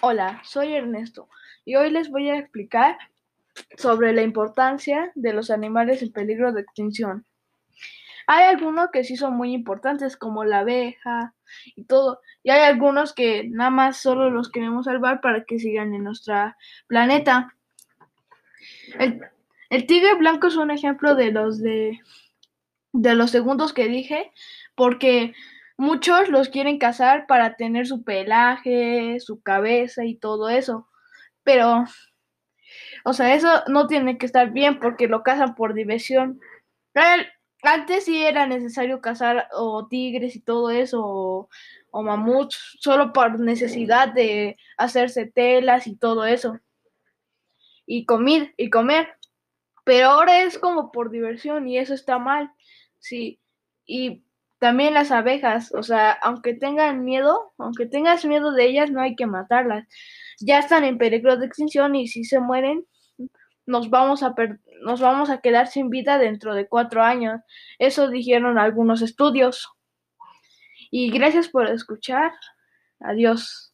Hola, soy Ernesto y hoy les voy a explicar sobre la importancia de los animales en peligro de extinción. Hay algunos que sí son muy importantes, como la abeja y todo, y hay algunos que nada más solo los queremos salvar para que sigan en nuestro planeta. El, tigre blanco es un ejemplo de los de, de los segundos que dije, porque Muchos los quieren cazar para tener su pelaje, su cabeza y todo eso. Pero, o sea, eso no tiene que estar bien porque lo cazan por diversión. Antes sí era necesario cazar o tigres y todo eso, o, mamuts, solo por necesidad de hacerse telas y todo eso. Y comer, y comer. Pero ahora es como por diversión y eso está mal. Sí. Y también las abejas, o sea, aunque tengan miedo, aunque tengas miedo de ellas, no hay que matarlas. Ya están en peligro de extinción y si se mueren, nos vamos a, nos vamos a quedar sin vida dentro de cuatro años. Eso dijeron algunos estudios. Y gracias por escuchar. Adiós.